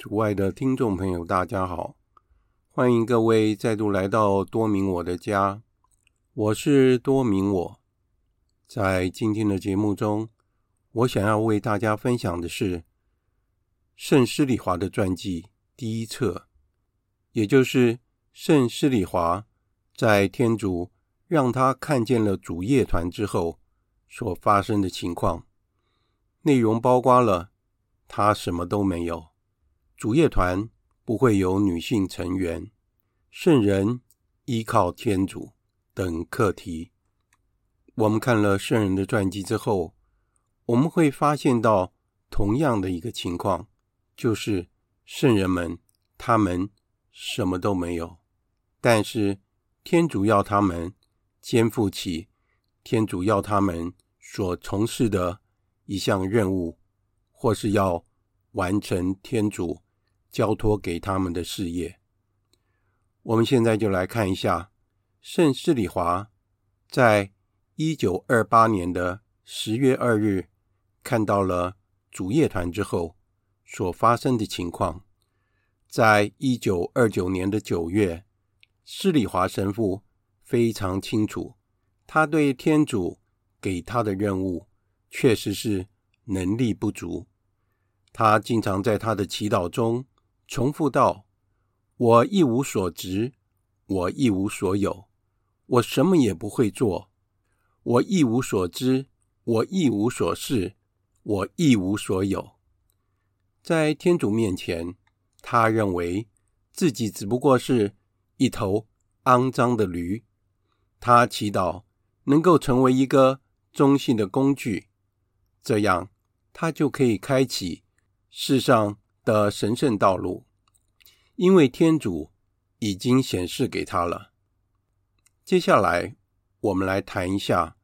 主外的听众朋友，大家好，欢迎各位再度来到多明我的家，我是多明我。在今天的节目中，我想要为大家分享的是圣施礼华的传记第一册，也就是圣施礼华在天主让他看见了主夜团之后所发生的情况。内容包括了他什么都没有。主业团不会有女性成员，圣人依靠天主等课题。我们看了圣人的传记之后，我们会发现到同样的一个情况，就是圣人们他们什么都没有，但是天主要他们肩负起天主要他们所从事的一项任务，或是要完成天主交托给他们的事业。我们现在就来看一下圣施礼华在一九二八年的十月二日看到了主业团之后所发生的情况。在一九二九年的九月，施礼华神父非常清楚，他对天主给他的任务确实是能力不足。他经常在他的祈祷中。重复道：“我一无所值，我一无所有，我什么也不会做。我一无所知，我一无所事，我一无所有。”在天主面前，他认为自己只不过是一头肮脏的驴。他祈祷能够成为一个中性的工具，这样他就可以开启世上的神圣道路，因为天主已经显示给他了。接下来，我们来谈一下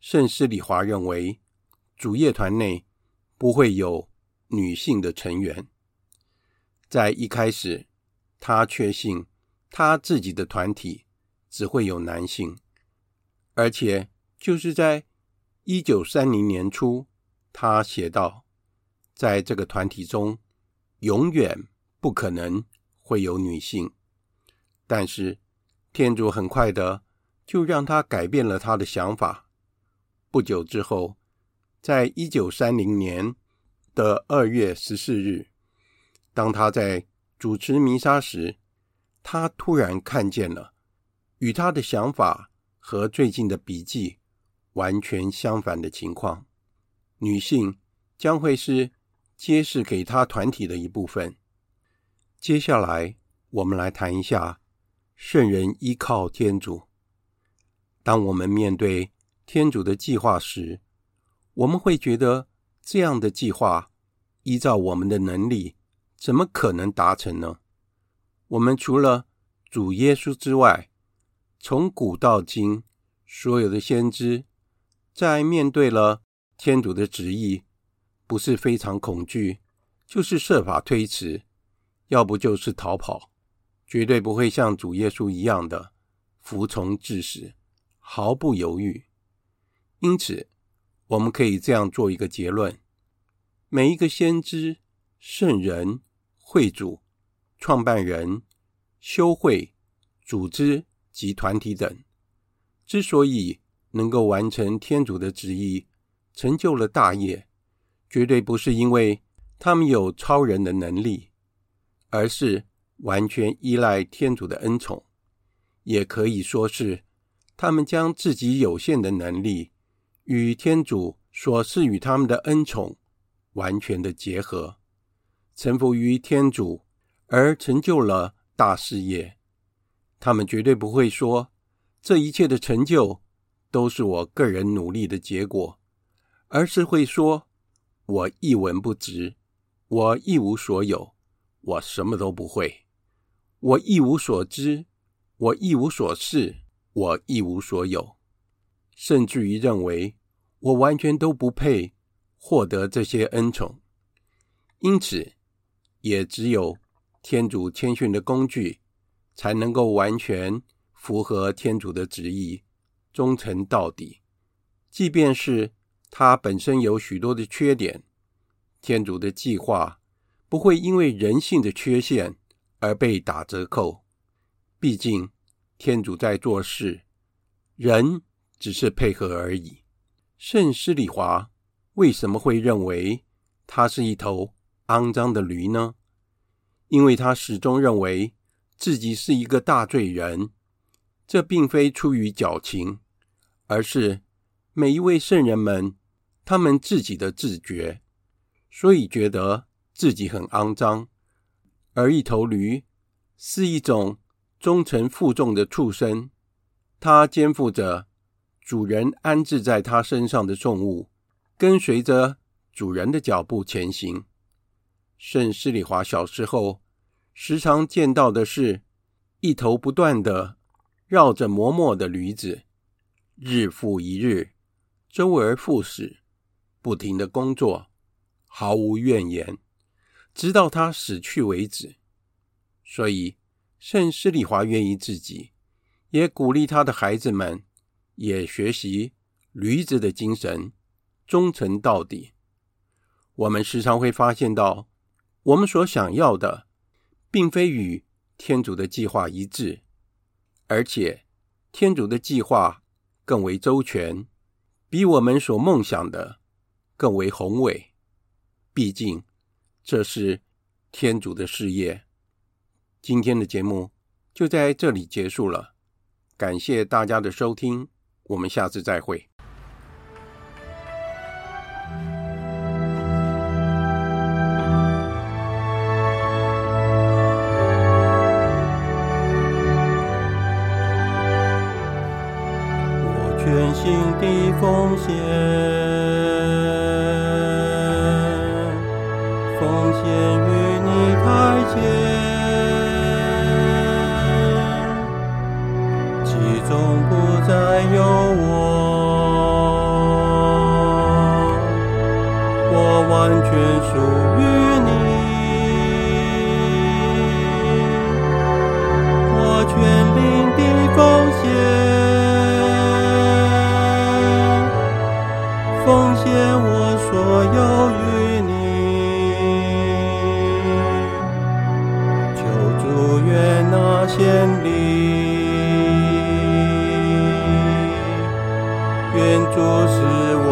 圣施里华认为主业团内不会有女性的成员。在一开始，他确信他自己的团体只会有男性，而且就是在一九三零年初，他写道，在这个团体中。永远不可能会有女性，但是天主很快的就让他改变了他的想法。不久之后，在一九三零年的二月十四日，当他在主持弥撒时，他突然看见了与他的想法和最近的笔记完全相反的情况：女性将会是。皆是给他团体的一部分。接下来，我们来谈一下圣人依靠天主。当我们面对天主的计划时，我们会觉得这样的计划依照我们的能力，怎么可能达成呢？我们除了主耶稣之外，从古到今，所有的先知在面对了天主的旨意。不是非常恐惧，就是设法推辞，要不就是逃跑，绝对不会像主耶稣一样的服从至死，毫不犹豫。因此，我们可以这样做一个结论：每一个先知、圣人、会主、创办人、修会、组织及团体等，之所以能够完成天主的旨意，成就了大业。绝对不是因为他们有超人的能力，而是完全依赖天主的恩宠，也可以说是他们将自己有限的能力与天主所赐予他们的恩宠完全的结合，臣服于天主而成就了大事业。他们绝对不会说这一切的成就都是我个人努力的结果，而是会说：“我一文不值，我一无所有，我什么都不会，我一无所知，我一无所事，我一无所有。”甚至于认为我完全都不配获得这些恩宠，因此也只有天主谦逊的工具。才能够完全符合天主的旨意，忠诚到底。即便是他本身有许多的缺点，天主的计划不会因为人性的缺陷而被打折扣。毕竟天主在做事，人只是配合而已。圣施礼华为什么会认为他是一头肮脏的驴呢？因为他始终认为。自己是一个大罪人，这并非出于矫情，而是每一位圣人们他们自己的自觉，所以觉得自己很肮脏。而一头驴是一种忠诚负重的畜生，它肩负着主人安置在它身上的重物，跟随着主人的脚步前行。圣施里华小时候。时常见到的是一头不断的绕着磨墨的驴子，日复一日，周而复始，不停的工作，毫无怨言，直到他死去为止。所以，圣施礼华愿意自己，也鼓励他的孩子们，也学习驴子的精神，忠诚到底。我们时常会发现到，我们所想要的。并非与天主的计划一致，而且天主的计划更为周全，比我们所梦想的更为宏伟。毕竟这是天主的事业。今天的节目就在这里结束了，感谢大家的收听，我们下次再会。心的奉献，奉献于你台前，其中不再有我，我完全属是我